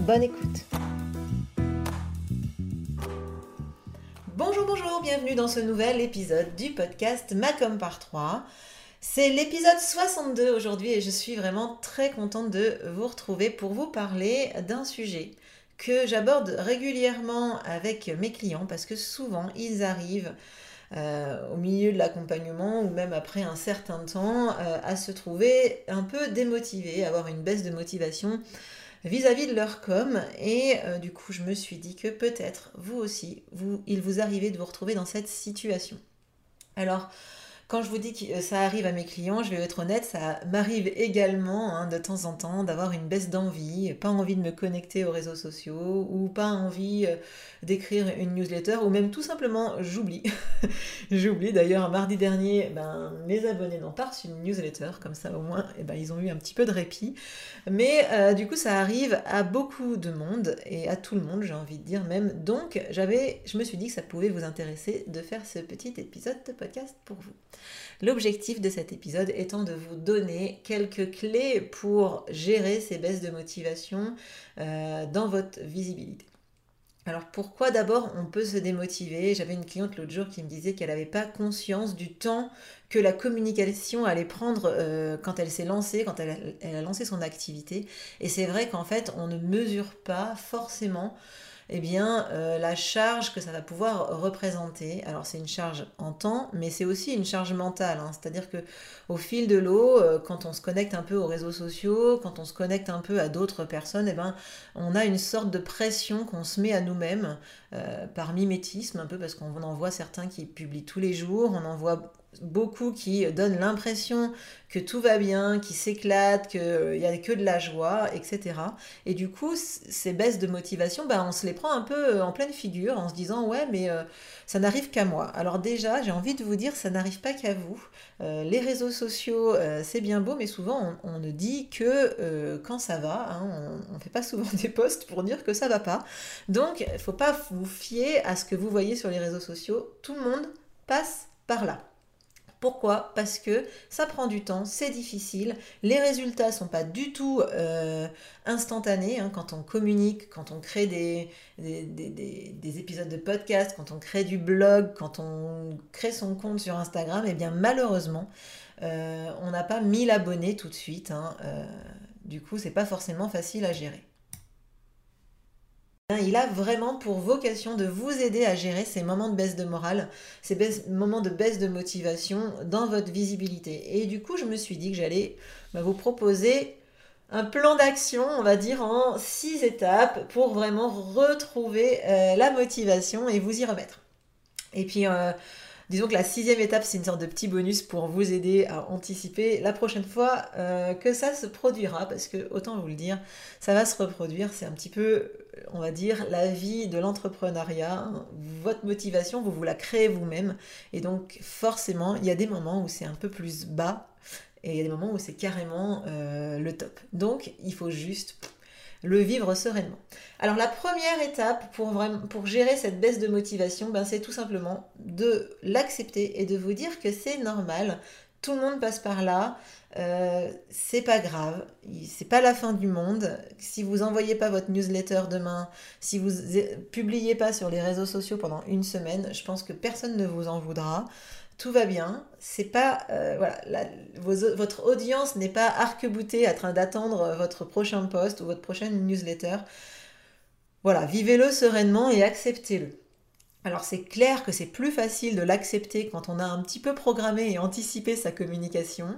Bonne écoute. Bonjour, bonjour, bienvenue dans ce nouvel épisode du podcast Macom par 3. C'est l'épisode 62 aujourd'hui et je suis vraiment très contente de vous retrouver pour vous parler d'un sujet que j'aborde régulièrement avec mes clients parce que souvent ils arrivent euh, au milieu de l'accompagnement ou même après un certain temps euh, à se trouver un peu démotivés, avoir une baisse de motivation vis-à-vis de leur com et euh, du coup je me suis dit que peut-être vous aussi vous, il vous arrivait de vous retrouver dans cette situation. Alors quand je vous dis que ça arrive à mes clients, je vais être honnête, ça m'arrive également hein, de temps en temps d'avoir une baisse d'envie, pas envie de me connecter aux réseaux sociaux ou pas envie euh, d'écrire une newsletter ou même tout simplement j'oublie. j'oublie d'ailleurs mardi dernier, ben, mes abonnés n'ont pas reçu une newsletter, comme ça au moins eh ben, ils ont eu un petit peu de répit. Mais euh, du coup ça arrive à beaucoup de monde et à tout le monde j'ai envie de dire même. Donc j'avais, je me suis dit que ça pouvait vous intéresser de faire ce petit épisode de podcast pour vous. L'objectif de cet épisode étant de vous donner quelques clés pour gérer ces baisses de motivation euh, dans votre visibilité. Alors pourquoi d'abord on peut se démotiver? J'avais une cliente l'autre jour qui me disait qu'elle n'avait pas conscience du temps que la communication allait prendre euh, quand elle s'est lancée, quand elle a lancé son activité. Et c'est vrai qu'en fait on ne mesure pas forcément eh bien, euh, la charge que ça va pouvoir représenter. Alors, c'est une charge en temps, mais c'est aussi une charge mentale. Hein. C'est-à-dire que au fil de l'eau, euh, quand on se connecte un peu aux réseaux sociaux, quand on se connecte un peu à d'autres personnes, eh ben, on a une sorte de pression qu'on se met à nous-mêmes euh, par mimétisme, un peu parce qu'on en voit certains qui publient tous les jours, on en voit beaucoup qui donnent l'impression que tout va bien, qui s'éclatent, qu'il n'y a que de la joie, etc. Et du coup, ces baisses de motivation, ben, on se les prend un peu en pleine figure en se disant ouais, mais euh, ça n'arrive qu'à moi. Alors déjà, j'ai envie de vous dire, ça n'arrive pas qu'à vous. Euh, les réseaux sociaux, euh, c'est bien beau, mais souvent on, ne dit que quand ça va. Hein, on ne fait pas souvent des posts pour dire que ça va pas. Donc, il ne faut pas vous fier à ce que vous voyez sur les réseaux sociaux. Tout le monde passe par là. Pourquoi? Parce que ça prend du temps, c'est difficile, les résultats sont pas du tout euh, instantanés hein, quand on communique, quand on crée des, des, épisodes de podcast, quand on crée du blog, quand on crée son compte sur Instagram, et eh bien malheureusement, euh, on n'a pas 1000 abonnés tout de suite. Hein, euh, du coup, c'est pas forcément facile à gérer. Il a vraiment pour vocation de vous aider à gérer ces moments de baisse de morale, ces moments de baisse de motivation dans votre visibilité. Et du coup, je me suis dit que j'allais bah, vous proposer un plan d'action, on va dire, en six étapes pour vraiment retrouver euh, la motivation et vous y remettre. Et puis, euh, Disons que la sixième étape, c'est une sorte de petit bonus pour vous aider à anticiper la prochaine fois euh, que ça se produira, parce que autant vous le dire, ça va se reproduire. C'est un petit peu, on va dire, la vie de l'entrepreneuriat. Votre motivation, vous vous la créez vous-même. Et donc forcément, il y a des moments où c'est un peu plus bas et il y a des moments où c'est carrément euh, le top. Donc il faut juste le vivre sereinement. Alors la première étape pour, gérer cette baisse de motivation, ben, c'est tout simplement de l'accepter et de vous dire que c'est normal. Tout le monde passe par là, euh, c'est pas grave, c'est pas la fin du monde. Si vous envoyez pas votre newsletter demain, si vous publiez pas sur les réseaux sociaux pendant une semaine, je pense que personne ne vous en voudra tout va bien. C'est pas euh, votre audience n'est pas arc-boutée en train d'attendre votre prochain post ou votre prochaine newsletter. Voilà, vivez-le sereinement et acceptez-le. Alors c'est clair que c'est plus facile de l'accepter quand on a un petit peu programmé et anticipé sa communication.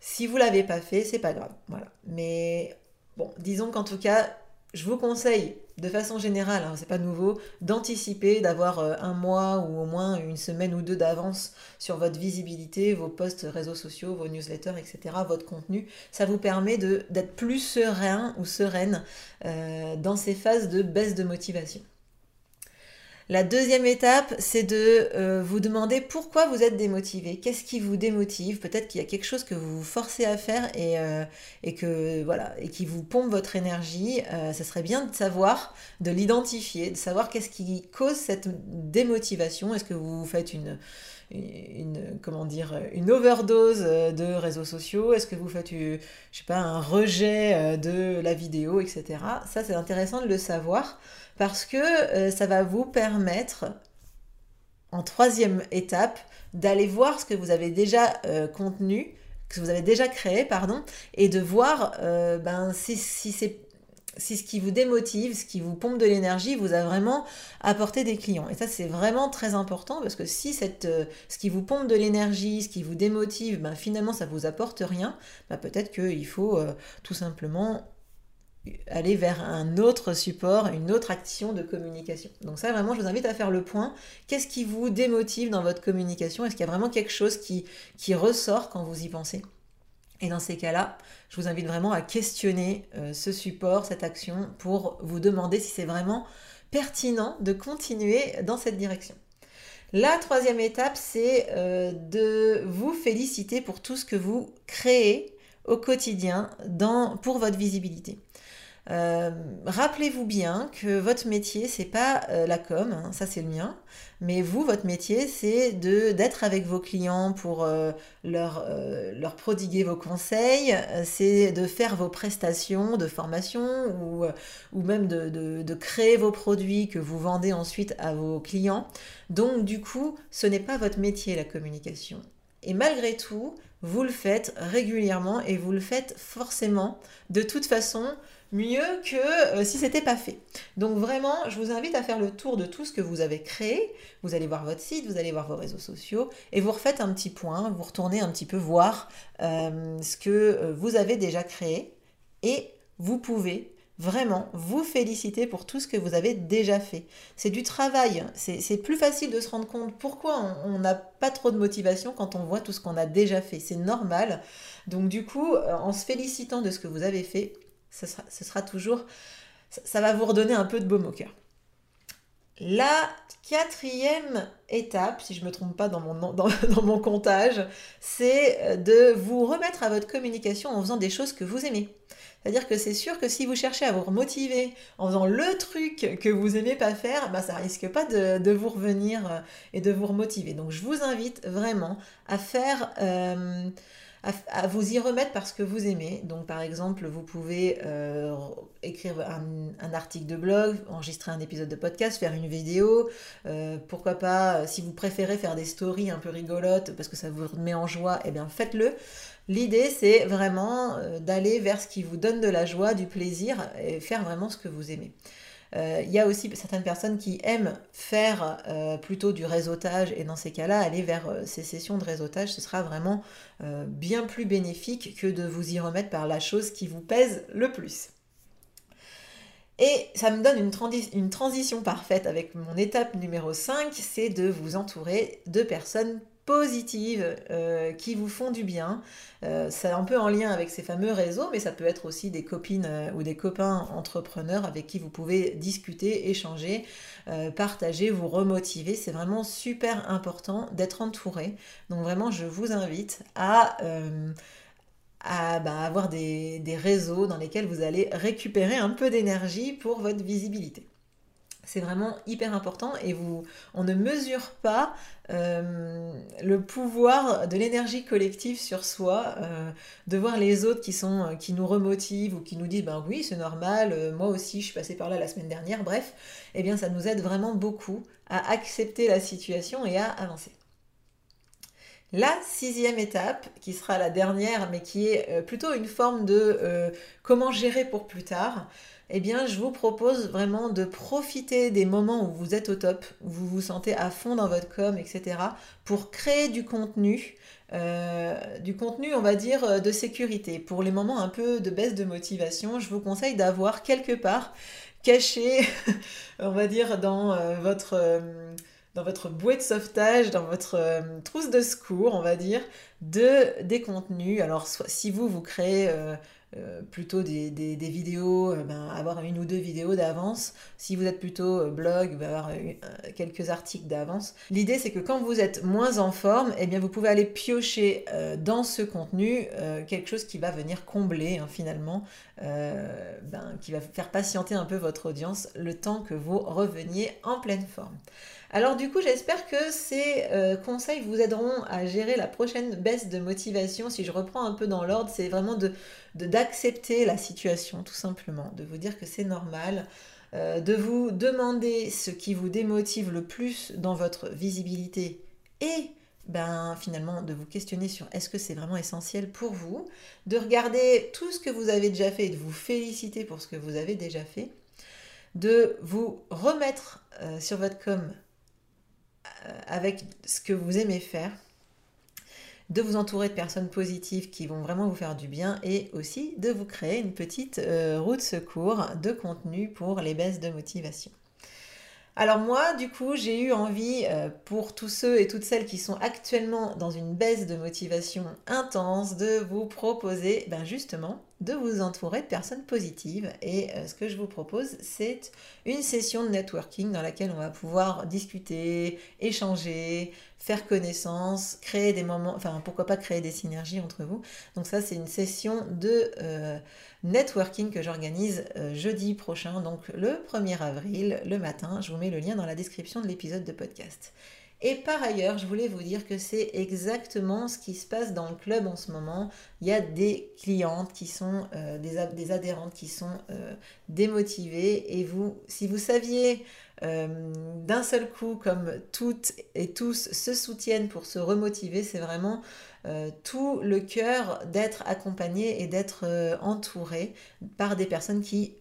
Si vous l'avez pas fait, c'est pas grave. Voilà. Mais bon, disons qu'en tout cas, je vous conseille de façon générale, hein, c'est pas nouveau, d'anticiper, d'avoir euh, un mois ou au moins une semaine ou deux d'avance sur votre visibilité, vos posts réseaux sociaux, vos newsletters, etc., votre contenu. Ça vous permet d'être plus serein ou sereine euh, dans ces phases de baisse de motivation. La deuxième étape, c'est de euh, vous demander pourquoi vous êtes démotivé. Qu'est-ce qui vous démotive? Peut-être qu'il y a quelque chose que vous vous forcez à faire et, euh, que voilà et qui vous pompe votre énergie. Euh, ça serait bien de savoir, de l'identifier, de savoir qu'est-ce qui cause cette démotivation. Est-ce que vous faites une comment dire, une overdose de réseaux sociaux? Est-ce que vous faites, je pas, un rejet de la vidéo, etc. Ça, c'est intéressant de le savoir parce que euh, ça va vous permettre, en troisième étape, d'aller voir ce que vous avez déjà euh, contenu, que vous avez déjà créé, pardon, et de voir euh, ben, si, si ce qui vous démotive, ce qui vous pompe de l'énergie, vous a vraiment apporté des clients. Et ça, c'est vraiment très important parce que si cette, ce qui vous pompe de l'énergie, ce qui vous démotive, ben, finalement, ça vous apporte rien, ben, peut-être qu'il faut tout simplement aller vers un autre support, une autre action de communication. Donc ça, vraiment, je vous invite à faire le point. Qu'est-ce qui vous démotive dans votre communication? Est-ce qu'il y a vraiment quelque chose qui, ressort quand vous y pensez? Et dans ces cas-là, je vous invite vraiment à questionner euh, ce support, cette action, pour vous demander si c'est vraiment pertinent de continuer dans cette direction. La troisième étape, c'est euh, de vous féliciter pour tout ce que vous créez au quotidien dans, pour votre visibilité. Euh, rappelez-vous bien que votre métier, c'est pas euh, la com, hein, ça c'est le mien, mais vous, votre métier, c'est de d'être avec vos clients pour euh, leur, prodiguer vos conseils, c'est de faire vos prestations de formation ou, même de, de, créer vos produits que vous vendez ensuite à vos clients. Donc du coup, ce n'est pas votre métier la communication. Et malgré tout, vous le faites régulièrement et vous le faites forcément de toute façon mieux que euh, si c'était pas fait. Donc vraiment, je vous invite à faire le tour de tout ce que vous avez créé. Vous allez voir votre site, vous allez voir vos réseaux sociaux et vous refaites un petit point, vous retournez un petit peu voir euh, ce que euh, vous avez déjà créé et vous pouvez vraiment vous féliciter pour tout ce que vous avez déjà fait. C'est du travail, c'est plus facile de se rendre compte pourquoi on n'a pas trop de motivation quand on voit tout ce qu'on a déjà fait. C'est normal. Donc du coup, en se félicitant de ce que vous avez fait, ce sera, toujours, ça, va vous redonner un peu de baume au cœur. La quatrième étape, si je ne me trompe pas dans mon, dans, mon comptage, c'est euh, de vous remettre à votre communication en faisant des choses que vous aimez. C'est-à-dire que c'est sûr que si vous cherchez à vous remotiver en faisant le truc que vous aimez pas faire, bah ça risque pas de, vous revenir euh, et de vous remotiver. Donc je vous invite vraiment à faire... Euh, à, vous y remettre parce que vous aimez. Donc par exemple, vous pouvez euh, écrire un, article de blog, enregistrer un épisode de podcast, faire une vidéo. Euh, pourquoi pas, euh, si vous préférez faire des stories un peu rigolotes parce que ça vous met en joie, eh bien faites-le. L'idée, c'est vraiment d'aller vers ce qui vous donne de la joie, du plaisir et faire vraiment ce que vous aimez. Euh, il y a aussi certaines personnes qui aiment faire euh, plutôt du réseautage et dans ces cas-là, aller vers euh, ces sessions de réseautage, ce sera vraiment bien plus bénéfique que de vous y remettre par la chose qui vous pèse le plus. Et ça me donne une, une, transition parfaite avec mon étape numéro 5, c'est de vous entourer de personnes positives euh, qui vous font du bien. Euh, c'est un peu en lien avec ces fameux réseaux, mais ça peut être aussi des copines euh, ou des copains entrepreneurs avec qui vous pouvez discuter, échanger, partager, vous remotiver. C'est vraiment super important d'être entouré. Donc vraiment, je vous invite à... bah, avoir des réseaux dans lesquels vous allez récupérer un peu d'énergie pour votre visibilité. C'est vraiment hyper important et on ne mesure pas euh, le pouvoir de l'énergie collective sur soi, euh, de voir les autres qui, sont, euh, qui nous remotivent ou qui nous disent ben oui c'est normal, moi aussi je suis passée par là la semaine dernière, bref, eh bien ça nous aide vraiment beaucoup à accepter la situation et à avancer. La sixième étape, qui sera la dernière, mais qui est plutôt une forme de comment gérer pour plus tard, eh bien, je vous propose vraiment de profiter des moments où vous êtes au top, où vous vous sentez à fond dans votre com, etc., pour créer du contenu, euh, du contenu, on va dire, de sécurité. Pour les moments un peu de baisse de motivation, je vous conseille d'avoir quelque part caché, on va dire, dans votre dans votre bouée de sauvetage, dans votre euh, trousse de secours, on va dire, de des contenus. Alors, si vous, vous créez euh, euh, plutôt des, des, vidéos, ben, avoir une ou deux vidéos d'avance. Si vous êtes plutôt blog, ben, avoir quelques articles d'avance. L'idée, c'est que quand vous êtes moins en forme, eh bien, vous pouvez aller piocher dans ce contenu quelque chose qui va venir combler, hein, finalement, ben, qui va faire patienter un peu votre audience le temps que vous reveniez en pleine forme. Alors du coup, j'espère que ces euh, conseils vous aideront à gérer la prochaine baisse de motivation. Si je reprends un peu dans l'ordre, c'est vraiment d'accepter la situation, tout simplement, de vous dire que c'est normal, euh, de vous demander ce qui vous démotive le plus dans votre visibilité et ben finalement de vous questionner sur est-ce que c'est vraiment essentiel pour vous, de regarder tout ce que vous avez déjà fait et de vous féliciter pour ce que vous avez déjà fait, de vous remettre euh, sur votre com avec ce que vous aimez faire, de vous entourer de personnes positives qui vont vraiment vous faire du bien et aussi de vous créer une petite euh, roue de secours de contenu pour les baisses de motivation. Alors moi, du coup, j'ai eu envie, euh, pour tous ceux et toutes celles qui sont actuellement dans une baisse de motivation intense, de vous proposer ben justement de vous entourer de personnes positives. Et euh, ce que je vous propose, c'est une session de networking dans laquelle on va pouvoir discuter, échanger, faire connaissance, créer des moments, enfin pourquoi pas créer des synergies entre vous. Donc ça, c'est une session de euh, networking que j'organise euh, jeudi prochain, donc le 1er avril, le matin. Je vous mets le lien dans la description de l'épisode de podcast. Et par ailleurs, je voulais vous dire que c'est exactement ce qui se passe dans le club en ce moment. Il y a des clientes qui sont, euh, des, adhérentes qui sont euh, démotivées. Et vous, si vous saviez euh, d'un seul coup, comme toutes et tous se soutiennent pour se remotiver, c'est vraiment tout le cœur d'être accompagné et d'être entouré par des personnes qui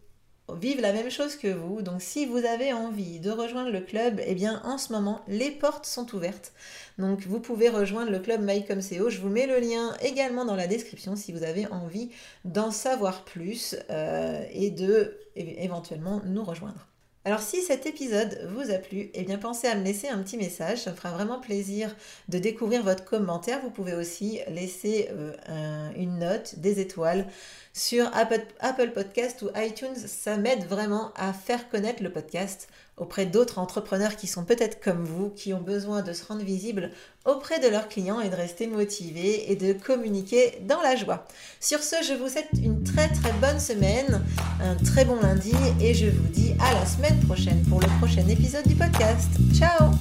vivent la même chose que vous. Donc si vous avez envie de rejoindre le club, eh bien en ce moment, les portes sont ouvertes. Donc vous pouvez rejoindre le club MyComCO. Je vous mets le lien également dans la description si vous avez envie d'en savoir plus euh, et de éventuellement nous rejoindre. Alors si cet épisode vous a plu, eh bien pensez à me laisser un petit message, ça me fera vraiment plaisir de découvrir votre commentaire. Vous pouvez aussi laisser euh, une note, des étoiles sur Apple, Podcast ou iTunes. Ça m'aide vraiment à faire connaître le podcast auprès d'autres entrepreneurs qui sont peut-être comme vous, qui ont besoin de se rendre visibles auprès de leurs clients et de rester motivés et de communiquer dans la joie. Sur ce, je vous souhaite une très très bonne semaine, un très bon lundi et je vous dis à la semaine prochaine pour le prochain épisode du podcast. Ciao